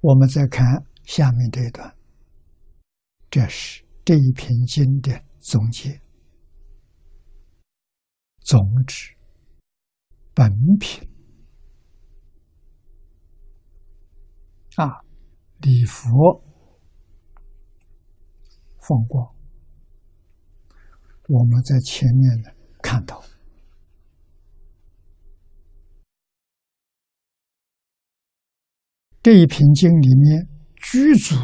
我们再看下面这一段，这是这一篇经的总结、总旨、本品。啊，礼佛。放光。我们在前面呢看到。这一品经里面具足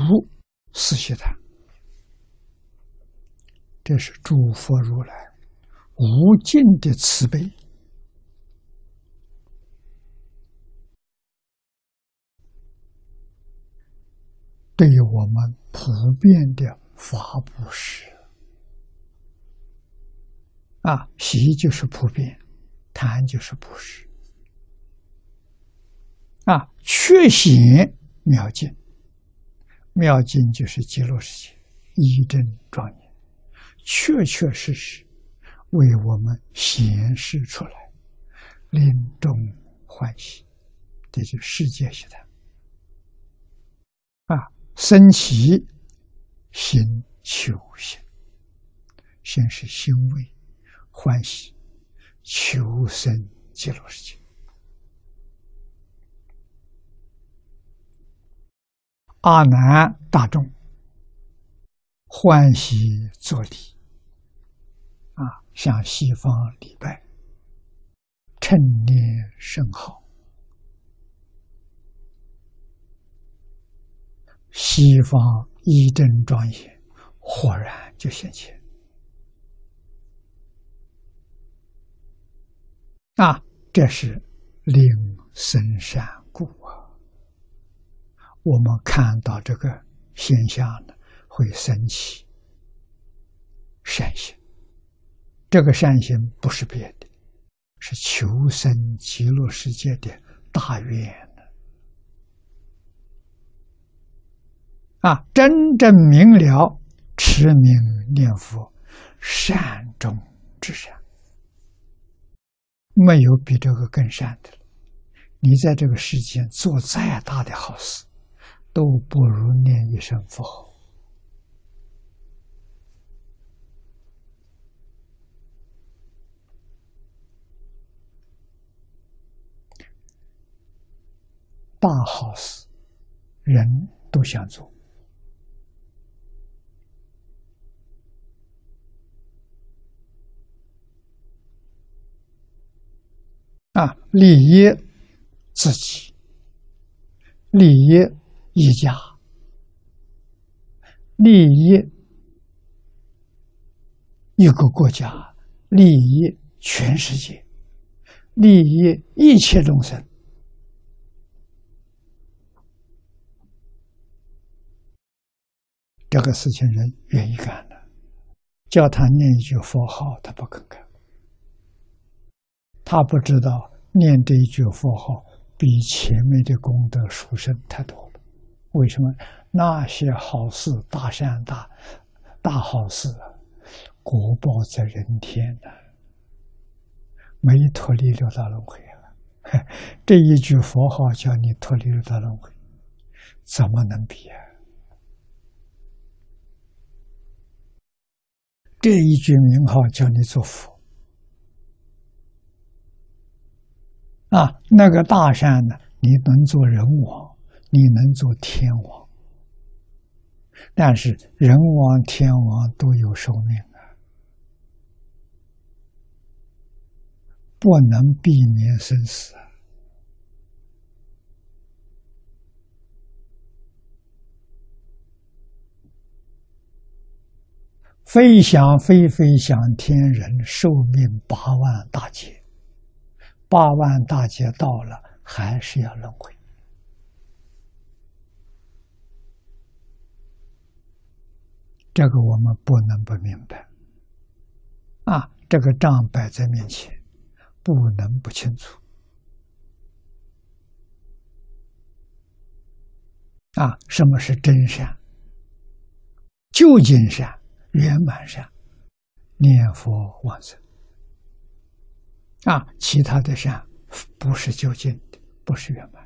四悉檀，这是诸佛如来无尽的慈悲，对于我们普遍的法布施啊，喜就是普遍，谈就是布施。啊，确显妙境，妙境就是极乐世界，一真庄严，确确实实为我们显示出来，临终欢喜，这就世界性的啊，生起心求心，先是欣慰欢喜，求生极乐世界。阿难大众欢喜作礼啊，向西方礼拜，称念甚好。西方一真庄严，豁然就现前啊！这是令深山。我们看到这个现象呢，会生起善心。这个善心不是别的，是求生极乐世界的大愿。啊，真正明了持名念佛，善中之善，没有比这个更善的了。你在这个世间做再大的好事。都不如念一声佛。大好事，人都想做啊！利益自己，利益。一家利益一个国家，利益全世界，利益一切众生，这个事情人愿意干的。叫他念一句佛号，他不肯干，他不知道念这一句佛号比前面的功德殊胜太多。为什么那些好事、大善、大大好事，果报在人天呢？没脱离六道轮回啊！这一句佛号叫你脱离六道轮回，怎么能比啊？这一句名号叫你做佛啊！那个大善呢？你能做人王？你能做天王，但是人王、天王都有寿命啊，不能避免生死啊。飞翔飞飞翔天人寿命八万大劫，八万大劫到了，还是要轮回。这个我们不能不明白，啊，这个账摆在面前，不能不清楚。啊，什么是真善？究竟善、圆满善、念佛往生。啊，其他的善不是究竟的，不是圆满。